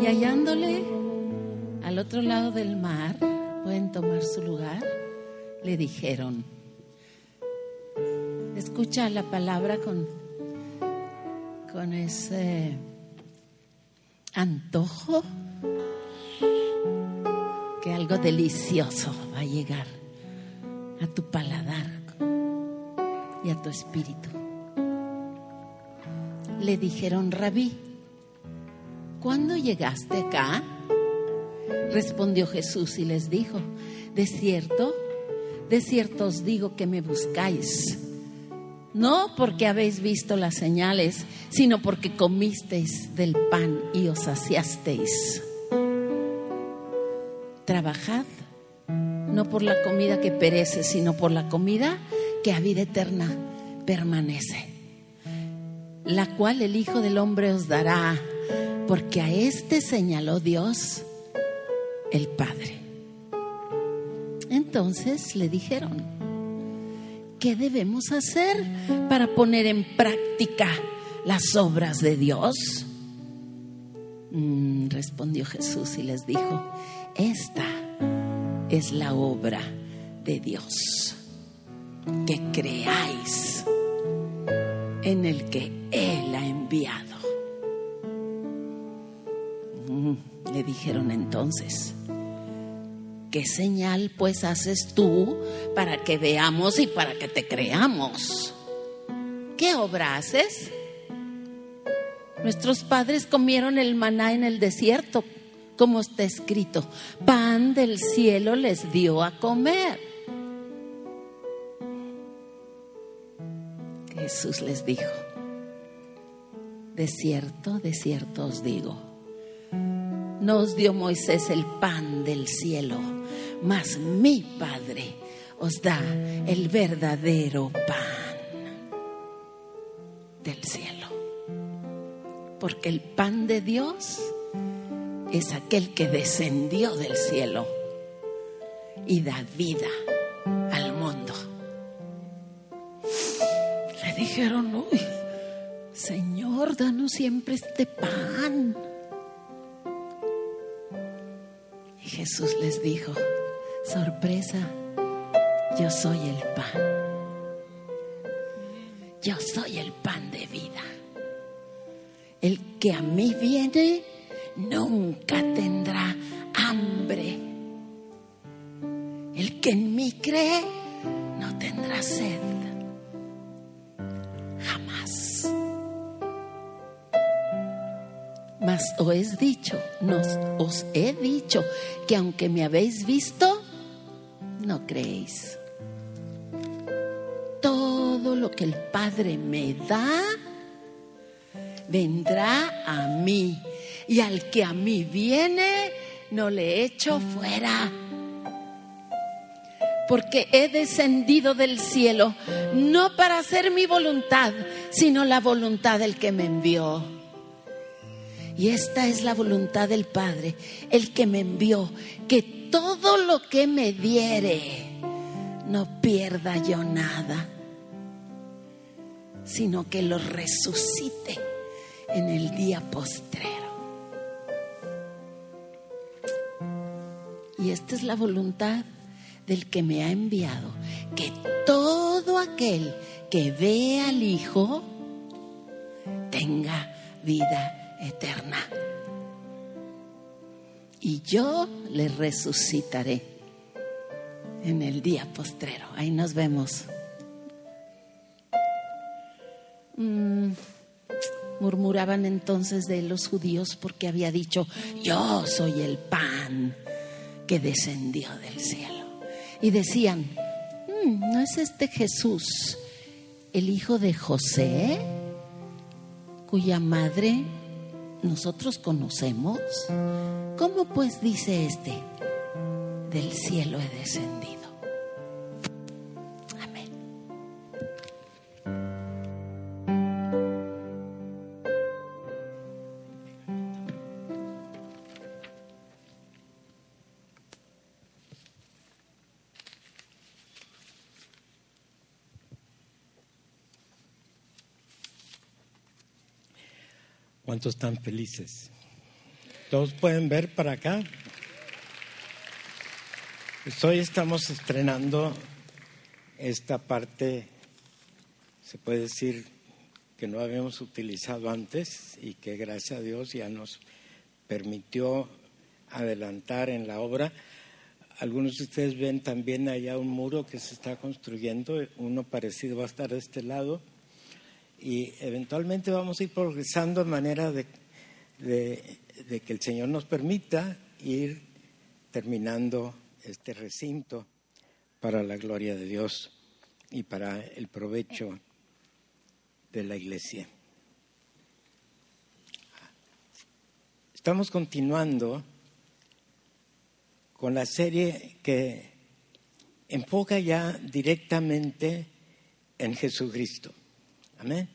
Y hallándole al otro lado del mar, pueden tomar su lugar, le dijeron, escucha la palabra con, con ese antojo que algo delicioso va a llegar a tu paladar y a tu espíritu. Le dijeron, rabí, ¿cuándo llegaste acá? Respondió Jesús y les dijo, de cierto, de cierto os digo que me buscáis, no porque habéis visto las señales, sino porque comisteis del pan y os saciasteis. Trabajad no por la comida que perece, sino por la comida que a vida eterna permanece, la cual el Hijo del Hombre os dará, porque a éste señaló Dios el Padre. Entonces le dijeron, ¿qué debemos hacer para poner en práctica las obras de Dios? Mm, respondió Jesús y les dijo, esta es la obra de Dios, que creáis en el que Él ha enviado. Le dijeron entonces, ¿qué señal pues haces tú para que veamos y para que te creamos? ¿Qué obra haces? Nuestros padres comieron el maná en el desierto, como está escrito, pan del cielo les dio a comer. Jesús les dijo, de cierto, de cierto os digo, no os dio Moisés el pan del cielo, mas mi Padre os da el verdadero pan del cielo. Porque el pan de Dios es aquel que descendió del cielo y da vida al mundo. Le dijeron, uy, Señor, danos siempre este pan. Jesús les dijo, sorpresa, yo soy el pan. Yo soy el pan de vida. El que a mí viene nunca tendrá hambre. El que en mí cree no tendrá sed. Mas os he dicho, nos, os he dicho que aunque me habéis visto, no creéis. Todo lo que el Padre me da, vendrá a mí y al que a mí viene, no le echo fuera. Porque he descendido del cielo, no para hacer mi voluntad, sino la voluntad del que me envió. Y esta es la voluntad del Padre, el que me envió, que todo lo que me diere, no pierda yo nada, sino que lo resucite en el día postrero. Y esta es la voluntad del que me ha enviado, que todo aquel que ve al Hijo tenga vida eterna. Y yo le resucitaré en el día postrero. Ahí nos vemos. Mm, murmuraban entonces de los judíos porque había dicho, yo soy el pan que descendió del cielo. Y decían, "Mm, ¿no es este Jesús el hijo de José, cuya madre nosotros conocemos? ¿Cómo pues dice este, del cielo he descendido? ¿Cuántos están felices? Todos pueden ver para acá. Pues hoy estamos estrenando esta parte, se puede decir que no habíamos utilizado antes y que gracias a Dios ya nos permitió adelantar en la obra. Algunos de ustedes ven también allá un muro que se está construyendo, uno parecido va a estar de este lado y eventualmente vamos a ir progresando de manera de, de que el Señor nos permita ir terminando este recinto para la gloria de Dios y para el provecho de la iglesia. Estamos continuando con la serie que enfoca ya directamente en Jesucristo. Amén.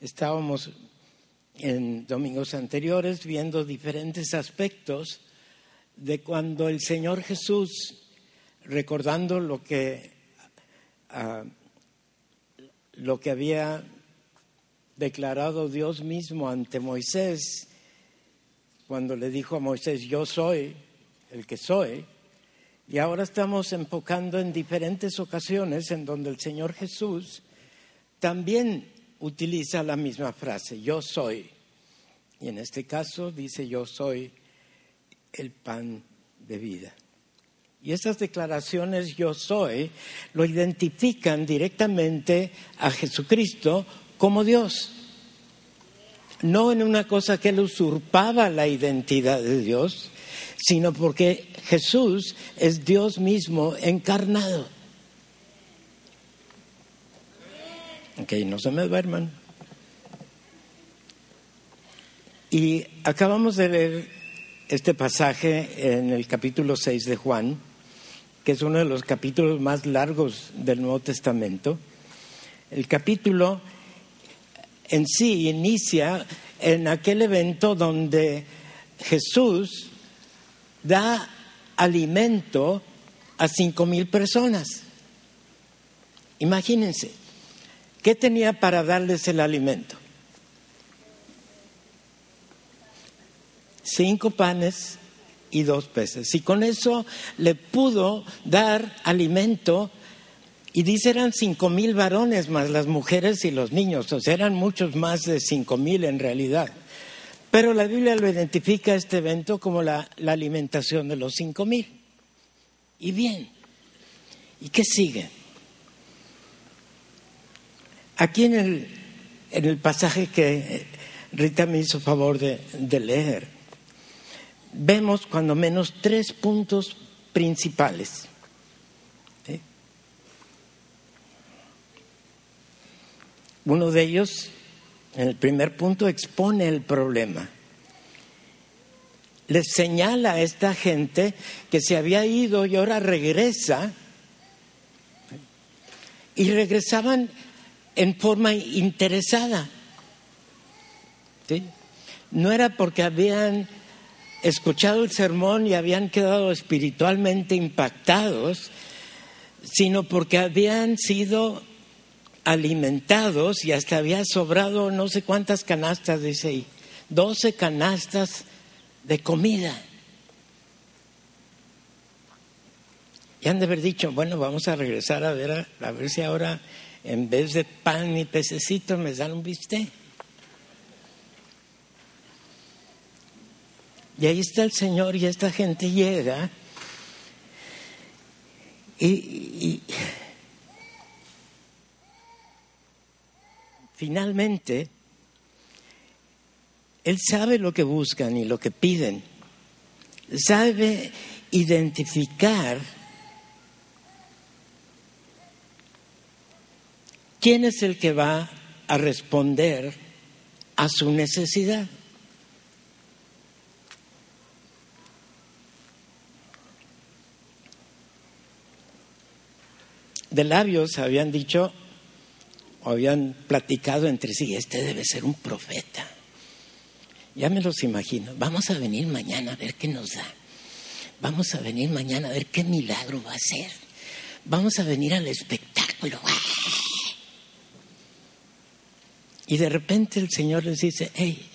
Estábamos en domingos anteriores viendo diferentes aspectos de cuando el Señor Jesús, recordando lo que, ah, lo que había declarado Dios mismo ante Moisés, cuando le dijo a Moisés, yo soy el que soy, y ahora estamos enfocando en diferentes ocasiones en donde el Señor Jesús también utiliza la misma frase, yo soy. Y en este caso dice, yo soy el pan de vida. Y esas declaraciones yo soy lo identifican directamente a Jesucristo como Dios. No en una cosa que él usurpaba la identidad de Dios, sino porque Jesús es Dios mismo encarnado. Ok, no se me duerman. Y acabamos de leer este pasaje en el capítulo 6 de Juan, que es uno de los capítulos más largos del Nuevo Testamento. El capítulo en sí inicia en aquel evento donde Jesús da alimento a cinco mil personas. Imagínense, ¿qué tenía para darles el alimento? Cinco panes y dos peces. Y con eso le pudo dar alimento y dice eran cinco mil varones más las mujeres y los niños, o sea, eran muchos más de cinco mil en realidad. Pero la Biblia lo identifica este evento como la, alimentación de los cinco mil. Y bien, ¿y qué sigue? Aquí en el, en el pasaje que Rita me hizo favor de, leer, vemos cuando menos tres puntos principales. Uno de ellos, en el primer punto, expone el problema. Les señala a esta gente que se había ido y ahora regresa. Y regresaban en forma interesada. No era porque habían escuchado el sermón y habían quedado espiritualmente impactados, sino porque habían sido alimentados y hasta había sobrado no sé cuántas canastas, dice ahí, doce canastas de comida. Y han de haber dicho, bueno, vamos a regresar a ver, a, ver si ahora en vez de pan y pececito me dan un bistec. Y ahí está el Señor y esta gente llega y finalmente, Él sabe lo que buscan y lo que piden. Sabe identificar quién es el que va a responder a su necesidad. De labios habían dicho, habían platicado entre sí, este debe ser un profeta. Ya me los imagino. Vamos a venir mañana a ver qué nos da. Vamos a venir mañana a ver qué milagro va a ser. Vamos a venir al espectáculo. Y de repente el Señor les dice, hey,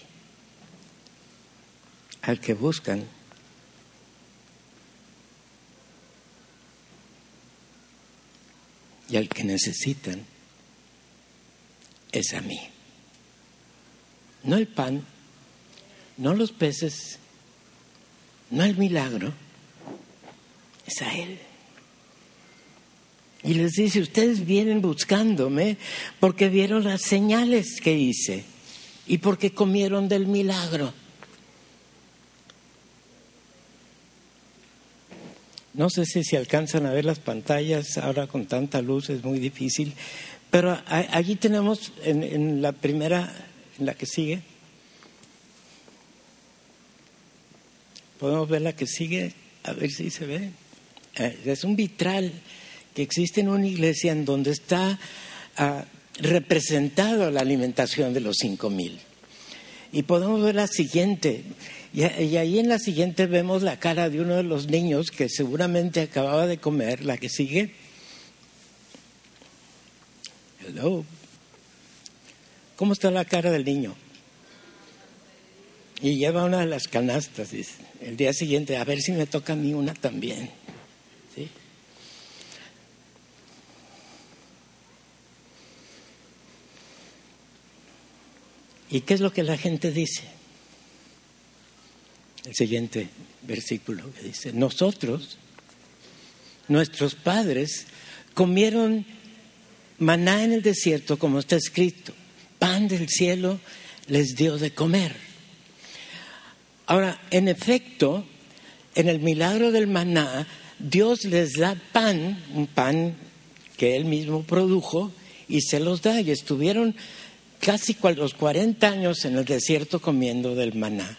al que buscan y al que necesitan es a mí. No el pan, no los peces, no el milagro, es a Él. Y les dice, ustedes vienen buscándome porque vieron las señales que hice y porque comieron del milagro. No sé si se alcanzan a ver las pantallas, ahora con tanta luz es muy difícil, pero allí tenemos en, la primera, en la que sigue, podemos ver la que sigue, a ver si se ve. Eh, es un vitral que existe en una iglesia en donde está ah, representado la alimentación de los cinco mil. Y podemos ver la siguiente, y, ahí en la siguiente vemos la cara de uno de los niños que seguramente acababa de comer, la que sigue. Hello. ¿Cómo está la cara del niño? Y lleva una de las canastas. El día siguiente, a ver si me toca a mí una también. ¿Y qué es lo que la gente dice? El siguiente versículo que dice, nosotros, nuestros padres, comieron maná en el desierto, como está escrito, pan del cielo les dio de comer. Ahora, en efecto, en el milagro del maná, Dios les da pan, un pan que Él mismo produjo, y se los da. Y estuvieron casi los 40 años en el desierto comiendo del maná.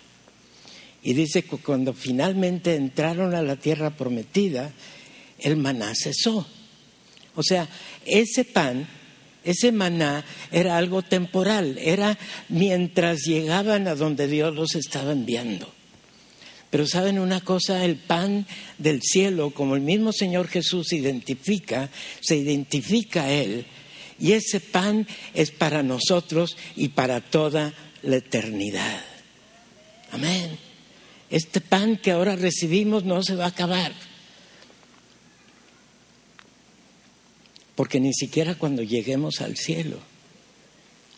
Y dice que cuando finalmente entraron a la tierra prometida, el maná cesó. O sea, ese pan, ese maná era algo temporal, era mientras llegaban a donde Dios los estaba enviando. Pero saben una cosa, el pan del cielo, como el mismo Señor Jesús identifica, se identifica a Él, y ese pan es para nosotros y para toda la eternidad. Amén. Este pan que ahora recibimos no se va a acabar. Porque ni siquiera cuando lleguemos al cielo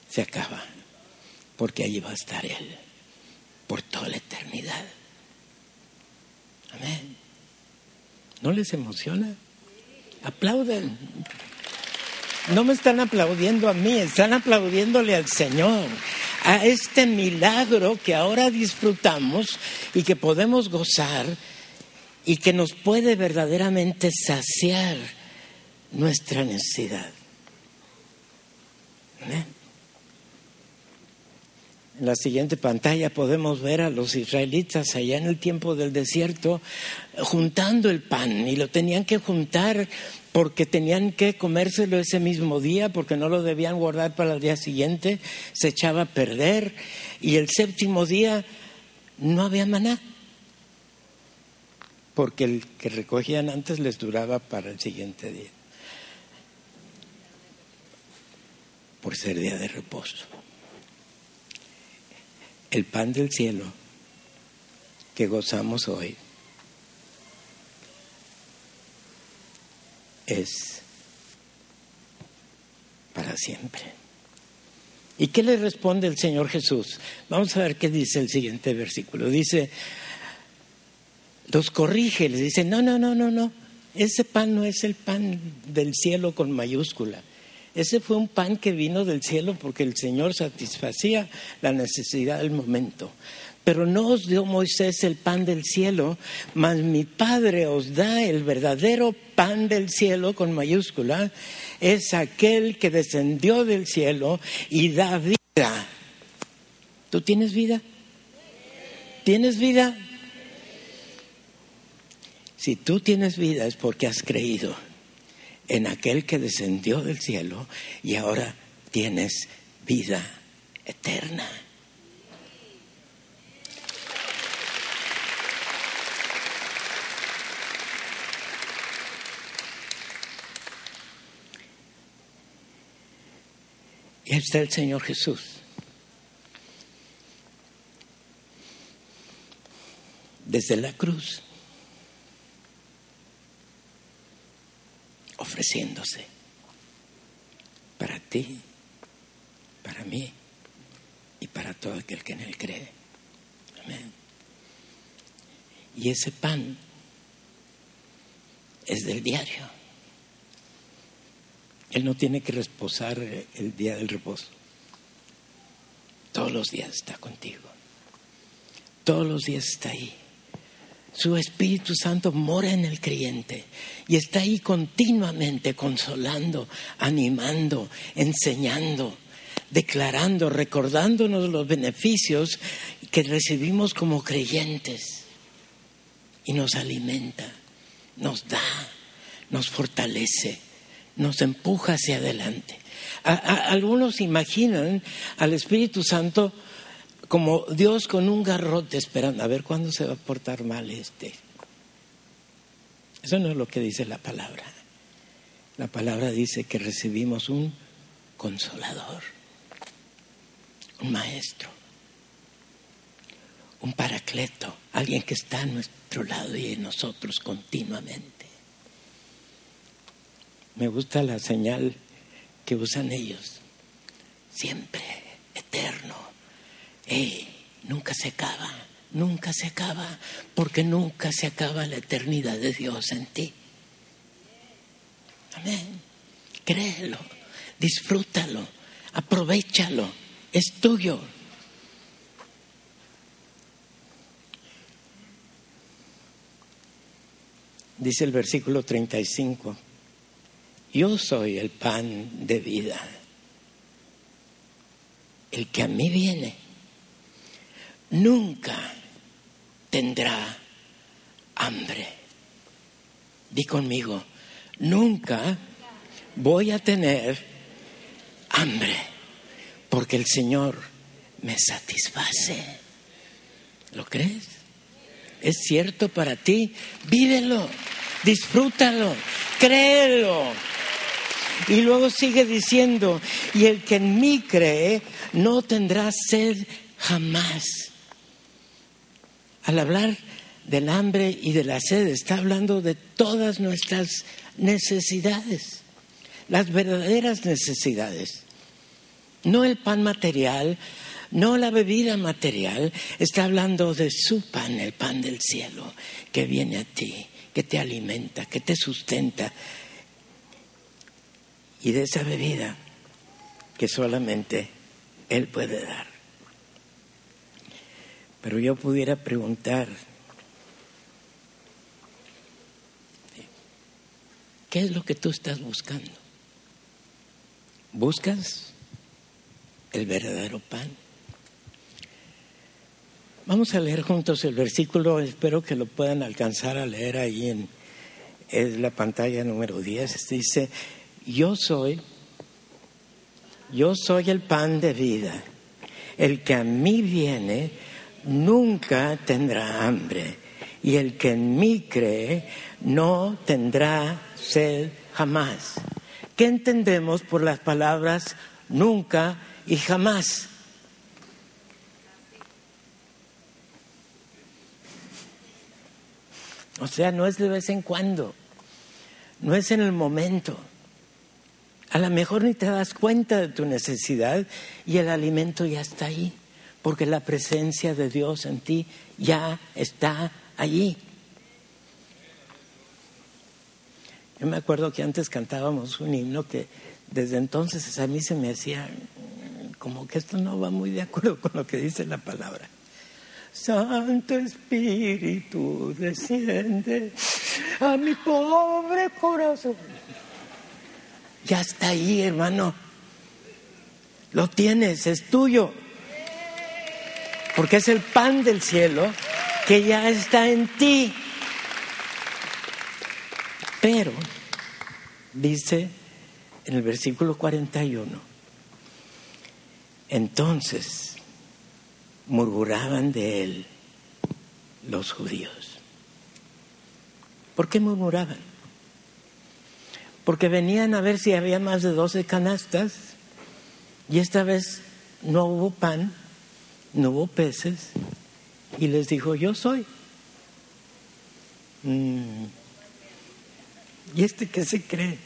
se acaba. Porque allí va a estar Él por toda la eternidad. Amén. ¿No les emociona? Aplauden. No me están aplaudiendo a mí, están aplaudiéndole al Señor, a este milagro que ahora disfrutamos y que podemos gozar y que nos puede verdaderamente saciar nuestra necesidad. En la siguiente pantalla podemos ver a los israelitas allá en el tiempo del desierto juntando el pan y lo tenían que juntar porque tenían que comérselo ese mismo día, porque no lo debían guardar para el día siguiente, se echaba a perder y el séptimo día no había maná, porque el que recogían antes les duraba para el siguiente día, por ser día de reposo. El pan del cielo que gozamos hoy es para siempre. ¿Y qué le responde el Señor Jesús? Vamos a ver qué dice el siguiente versículo. Dice, los corrige, les dice, no, no, no, no, no, ese pan no es el pan del cielo con mayúscula. Ese fue un pan que vino del cielo porque el Señor satisfacía la necesidad del momento. Pero no os dio Moisés el pan del cielo, mas mi Padre os da el verdadero pan del cielo con mayúscula. Es aquel que descendió del cielo y da vida. ¿Tú tienes vida? ¿Tienes vida? Si tú tienes vida es porque has creído en aquel que descendió del cielo y ahora tienes vida eterna. Está el Señor Jesús. desde la cruz, ofreciéndose para ti, para mí y para todo aquel que en él cree. Amén. Y ese pan es del diario. Él no tiene que reposar el día del reposo. Todos los días está contigo. Todos los días está ahí. Su Espíritu Santo mora en el creyente y está ahí continuamente consolando, animando, enseñando, declarando, recordándonos los beneficios que recibimos como creyentes y nos alimenta, nos da, nos fortalece, nos empuja hacia adelante. algunos imaginan al Espíritu Santo como Dios con un garrote esperando a ver cuándo se va a portar mal este. Eso no es lo que dice la palabra. La palabra dice que recibimos un consolador, un maestro, un paracleto, alguien que está a nuestro lado y en nosotros continuamente. Me gusta la señal que usan ellos, siempre, eterno nunca se acaba, nunca se acaba, porque nunca se acaba la eternidad de Dios en ti. Amén. Créelo, disfrútalo, aprovechalo, es tuyo. Dice el versículo 35, yo soy el pan de vida. El que a mí viene nunca tendrá hambre. Di conmigo, nunca voy a tener hambre, porque el Señor me satisface. ¿Lo crees? Es cierto para ti, vívelo, disfrútalo, créelo. Y luego sigue diciendo, y el que en mí cree no tendrá sed jamás. Al hablar del hambre y de la sed, está hablando de todas nuestras necesidades, las verdaderas necesidades. No el pan material, no la bebida material, está hablando de su pan, el pan del cielo, que viene a ti, que te alimenta, que te sustenta, y de esa bebida que solamente Él puede dar. Pero yo pudiera preguntar, ¿qué es lo que tú estás buscando? ¿Buscas el verdadero pan? Vamos a leer juntos el versículo, espero que lo puedan alcanzar a leer ahí en, en la pantalla número 10. Dice, yo soy, yo soy el pan de vida. El que a mí viene nunca tendrá hambre, y el que en mí cree no tendrá sed jamás. ¿Qué entendemos por las palabras nunca y jamás? O sea, no es de vez en cuando, no es en el momento. A lo mejor ni te das cuenta de tu necesidad y el alimento ya está ahí porque la presencia de Dios en ti ya está allí. Yo me acuerdo que antes cantábamos un himno que desde entonces a mí se me hacía como que esto no va muy de acuerdo con lo que dice la palabra. Santo Espíritu desciende a mi pobre corazón. Ya está ahí, hermano. Lo tienes, es tuyo porque es el pan del cielo que ya está en ti. Pero, dice en el versículo 41, entonces murmuraban de él los judíos. ¿Por qué murmuraban? Porque venían a ver si había más de 12 canastas y esta vez no hubo pan no hubo peces y les dijo, yo soy. Mm. ¿Y este qué se cree?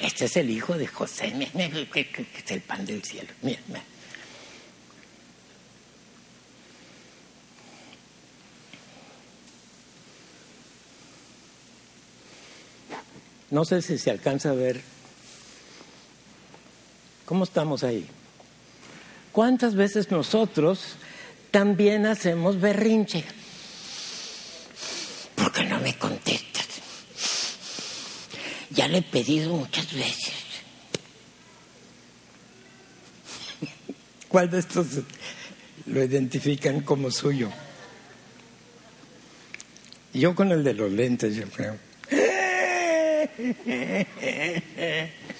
Este es el hijo de José, es el pan del cielo. Mira, mira. No sé si se alcanza a ver. ¿Cómo estamos ahí? ¿Cuántas veces nosotros también hacemos berrinche? ¿Por qué no me contestas? Ya le he pedido muchas veces. ¿Cuál de estos lo identifican como suyo? Yo con el de los lentes, yo creo.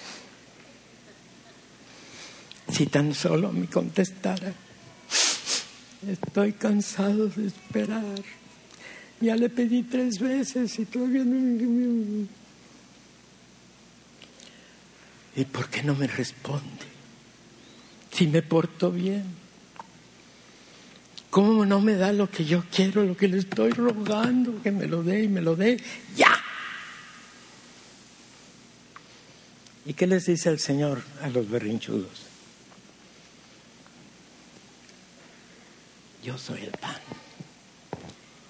Si tan solo me contestara. Estoy cansado de esperar. Ya le pedí tres veces y todavía no... ¿Y por qué no me responde? Si me porto bien. ¿Cómo no me da lo que yo quiero, lo que le estoy rogando? Que me lo dé y me lo dé. ¡Ya! ¿Y qué les dice el Señor a los berrinchudos? Yo soy el pan.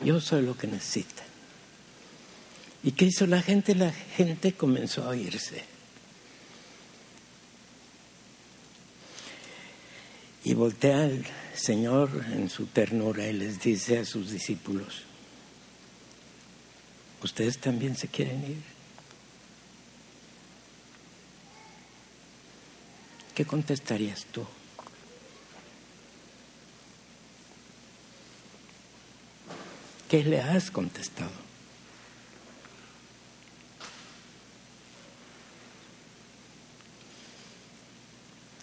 Yo soy lo que necesita. ¿Y qué hizo la gente? La gente comenzó a irse. Y voltea el Señor en su ternura y les dice a sus discípulos, ¿ustedes también se quieren ir? ¿Qué contestarías tú? ¿Qué le has contestado?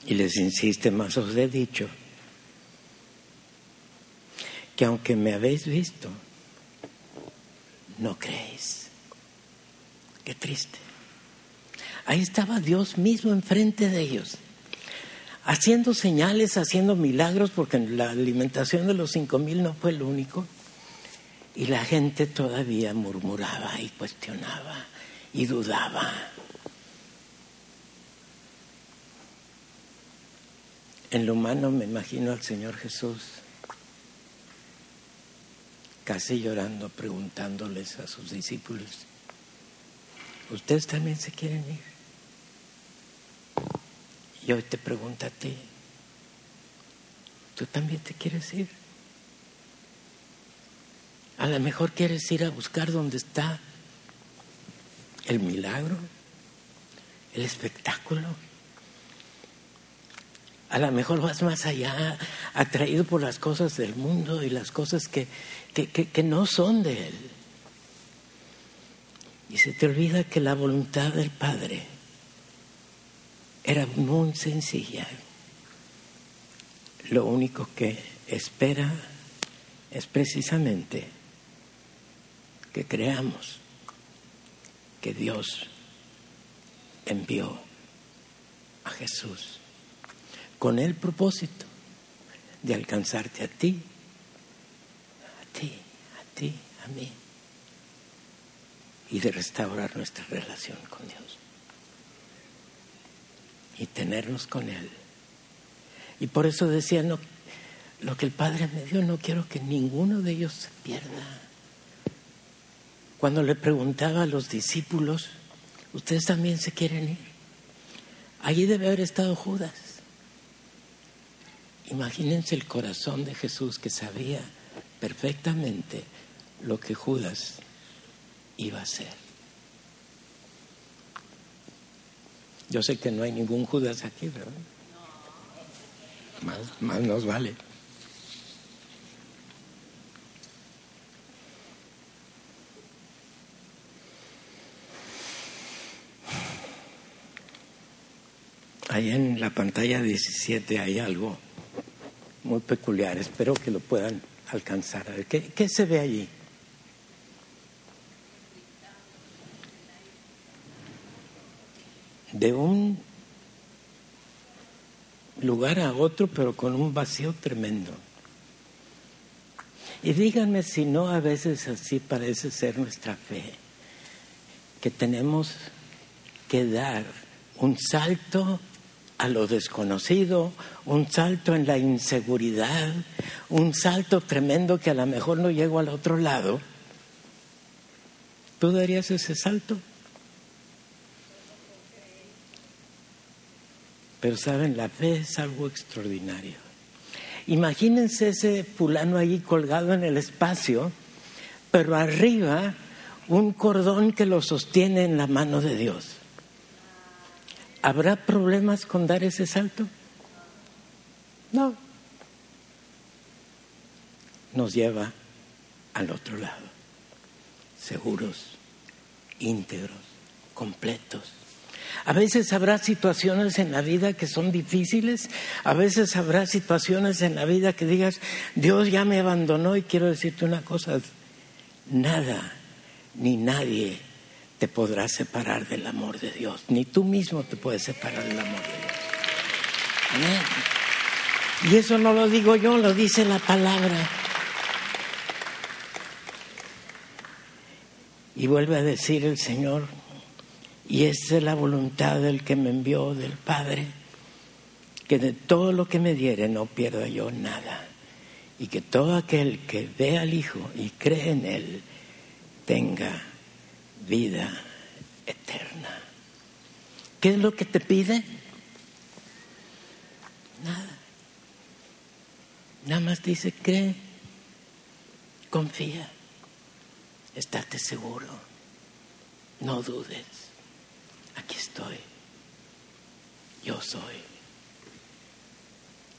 Y les insiste más, os he dicho que aunque me habéis visto, no creéis. Qué triste. Ahí estaba Dios mismo enfrente de ellos, haciendo señales, haciendo milagros, porque la alimentación de los cinco mil no fue el único. Y la gente todavía murmuraba y cuestionaba y dudaba. En lo humano me imagino al Señor Jesús casi llorando, preguntándoles a sus discípulos, ¿ustedes también se quieren ir? Y hoy te pregunto a ti, ¿tú también te quieres ir? A lo mejor quieres ir a buscar dónde está el milagro, el espectáculo. A lo mejor vas más allá, atraído por las cosas del mundo y las cosas que, que, que, que no son de Él. Y se te olvida que la voluntad del Padre era muy sencilla. Lo único que espera es precisamente que creamos que Dios envió a Jesús con el propósito de alcanzarte a ti, a ti, a ti, a mí, y de restaurar nuestra relación con Dios y tenernos con Él. Y por eso decía, no, lo que el Padre me dio, no quiero que ninguno de ellos se pierda. Cuando le preguntaba a los discípulos, ¿ustedes también se quieren ir? Allí debe haber estado Judas. Imagínense el corazón de Jesús que sabía perfectamente lo que Judas iba a hacer. Yo sé que no hay ningún Judas aquí, ¿verdad? Más, más nos vale. Ahí en la pantalla 17 hay algo muy peculiar. Espero que lo puedan alcanzar. A ver, ¿qué, qué se ve allí? De un lugar a otro, pero con un vacío tremendo. Y díganme si no a veces así parece ser nuestra fe, que tenemos que dar un salto a lo desconocido, un salto en la inseguridad, un salto tremendo que a lo mejor no llego al otro lado. ¿Tú darías ese salto? Pero saben, la fe es algo extraordinario. Imagínense ese fulano ahí colgado en el espacio, pero arriba un cordón que lo sostiene en la mano de Dios. ¿Habrá problemas con dar ese salto? No. Nos lleva al otro lado, seguros, íntegros, completos. A veces habrá situaciones en la vida que son difíciles, a veces habrá situaciones en la vida que digas, Dios ya me abandonó y quiero decirte una cosa, nada ni nadie te podrá separar del amor de Dios, ni tú mismo te puedes separar del amor de Dios. Amén. Y eso no lo digo yo, lo dice la palabra. Y vuelve a decir el Señor, y esa es la voluntad del que me envió, del Padre, que de todo lo que me diere no pierda yo nada. Y que todo aquel que ve al Hijo y cree en Él tenga vida eterna. ¿Qué es lo que te pide? Nada. Nada más dice, cree, confía, estate seguro, no dudes. Aquí estoy. Yo soy.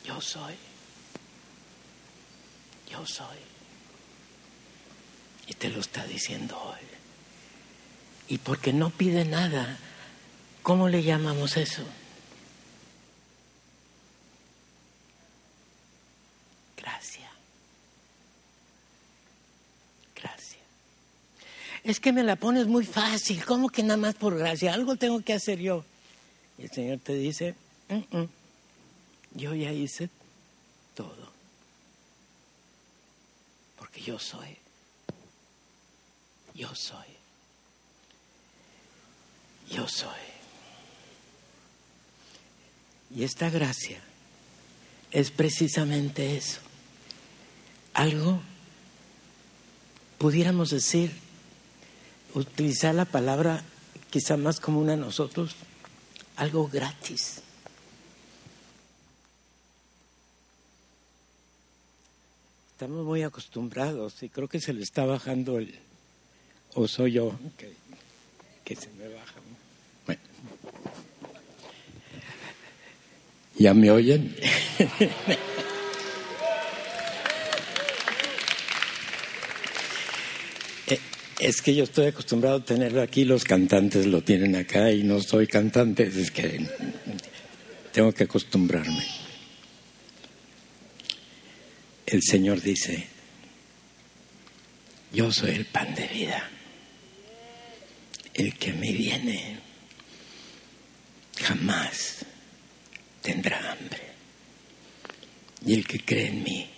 Yo soy. Yo soy. Y te lo está diciendo hoy y porque no pide nada, ¿cómo le llamamos eso? Gracia. Gracia. Es que me la pones muy fácil, ¿cómo que nada más por gracia? Algo tengo que hacer yo. Y el Señor te dice, yo ya hice todo. Porque yo soy. Yo soy yo soy. Y esta gracia es precisamente eso. Algo, pudiéramos decir, utilizar la palabra quizá más común a nosotros, algo gratis. Estamos muy acostumbrados y creo que se le está bajando el... o soy yo que, que se me baja. ¿Ya me oyen? es que yo estoy acostumbrado a tenerlo aquí, los cantantes lo tienen acá y no soy cantante, es que tengo que acostumbrarme. El Señor dice, yo soy el pan de vida, el que me viene jamás tendrá hambre. Y el que cree en mí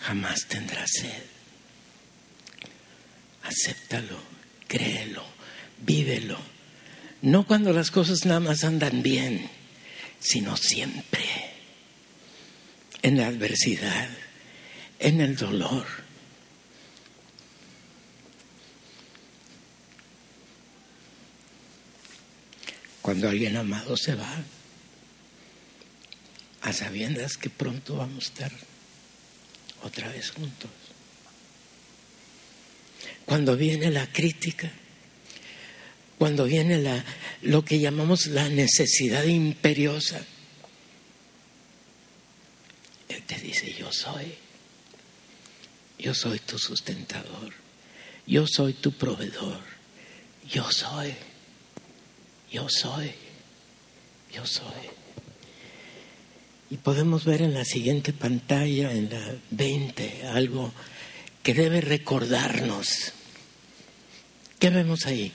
jamás tendrá sed. Acéptalo, créelo, vívelo. No cuando las cosas nada más andan bien, sino siempre. En la adversidad, en el dolor. Cuando alguien amado se va, a sabiendas que pronto vamos a estar otra vez juntos. Cuando viene la crítica, cuando viene la, lo que llamamos la necesidad imperiosa, Él te dice, yo soy, yo soy tu sustentador, yo soy tu proveedor, yo soy, yo soy, yo soy. Y podemos ver en la siguiente pantalla, en la 20, algo que debe recordarnos. ¿Qué vemos ahí?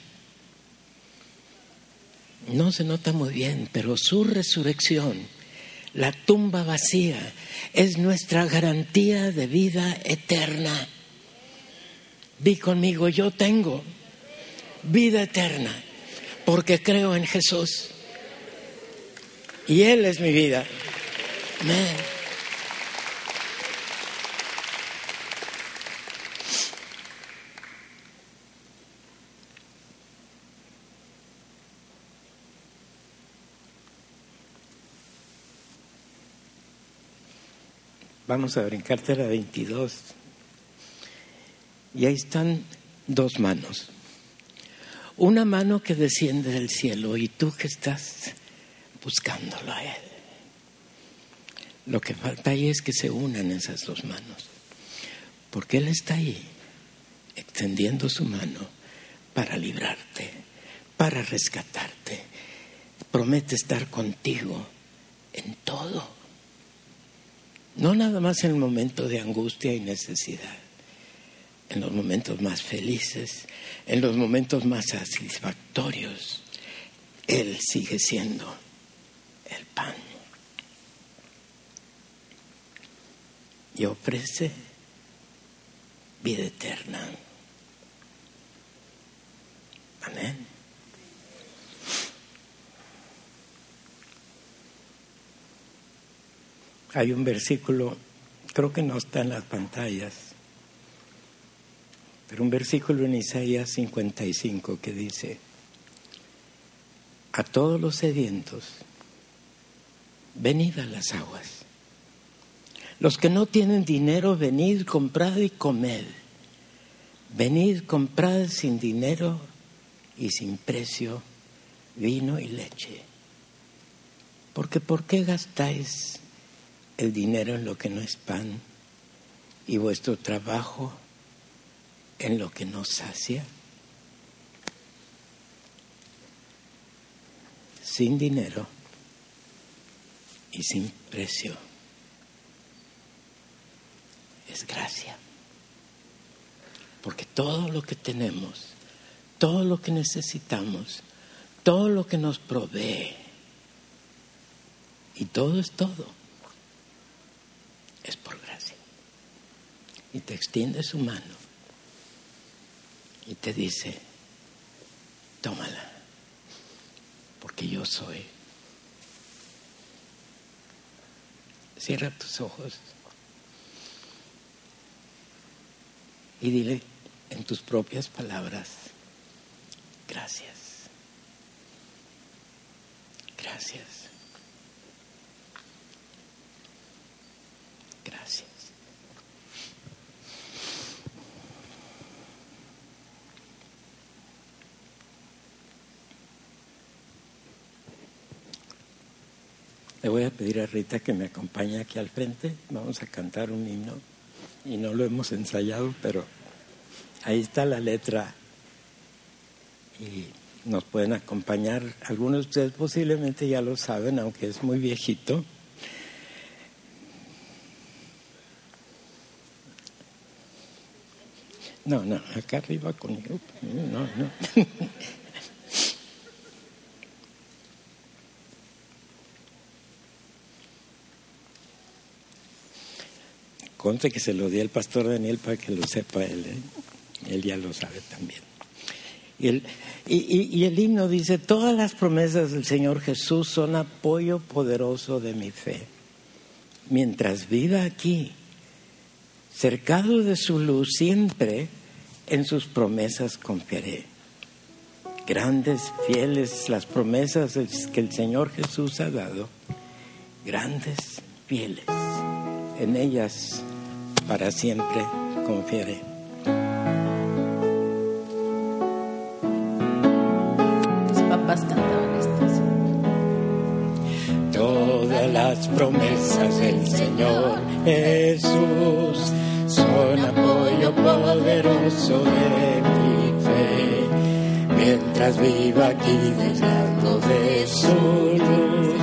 No se nota muy bien, pero su resurrección la tumba vacía es nuestra garantía de vida eterna. Di conmigo, yo tengo vida eterna porque creo en Jesús. Y Él es mi vida. Amén. Vamos a brincarte la 22. Y ahí están dos manos. Una mano que desciende del cielo y tú que estás buscándolo a Él. Lo que falta ahí es que se unan esas dos manos. Porque Él está ahí, extendiendo su mano para librarte, para rescatarte. Promete estar contigo en todo no nada más en el momento de angustia y necesidad, en los momentos más felices, en los momentos más satisfactorios. Él sigue siendo el pan. Y ofrece vida eterna. Amén. Hay un versículo, creo que no está en las pantallas, pero un versículo en Isaías 55 que dice, a todos los sedientos, venid a las aguas. Los que no tienen dinero, venid, comprad y comed. Venid, comprad sin dinero y sin precio vino y leche. Porque ¿por qué gastáis el dinero en lo que no es pan y vuestro trabajo en lo que no sacia? Sin dinero y sin precio es gracia. Porque todo lo que tenemos, todo lo que necesitamos, todo lo que nos provee, y todo es todo, es por gracia. Y te extiende su mano y te dice, tómala, porque yo soy. Cierra tus ojos y dile en tus propias palabras, gracias, gracias. Gracias. Le voy a pedir a Rita que me acompañe aquí al frente. Vamos a cantar un himno. Y no lo hemos ensayado, pero ahí está la letra. Y nos pueden acompañar. Algunos de ustedes posiblemente ya lo saben, aunque es muy viejito. No, no, acá arriba conmigo. No, no. Conte que se lo di al pastor Daniel para que lo sepa él. ¿eh? Él ya lo sabe también. Y el himno dice, todas las promesas del Señor Jesús son apoyo poderoso de mi fe. Mientras viva aquí, cercado de su luz siempre, en sus promesas confiaré. Grandes, fieles las promesas que el Señor Jesús ha dado. Grandes, fieles. En ellas para siempre confiaré. Los papás cantaban esto. Todas las promesas del Señor Jesús son apoyo poderoso de mi fe. Mientras viva aquí disfrutando de su luz,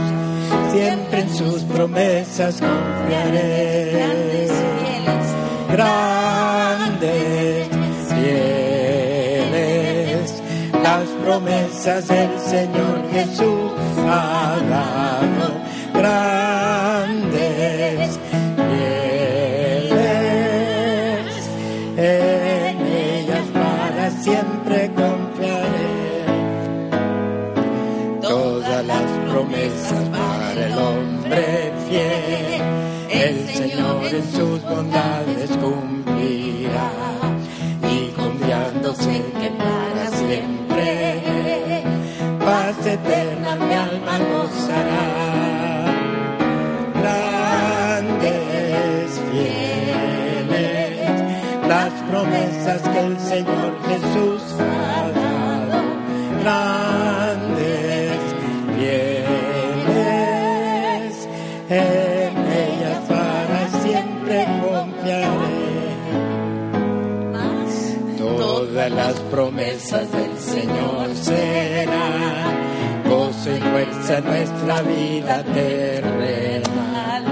siempre en sus promesas confiaré. Grandes fieles. Grandes, fieles, las promesas del Señor Jesús ha dado. Grandes, bondades cumplirá. Y confiando sé que para siempre paz eterna mi alma gozará. Nuestra vida terrenal.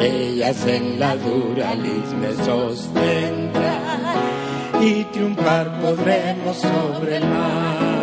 Ellas en la dura lid me sostendrán y triunfar podremos sobre el mar.